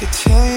could change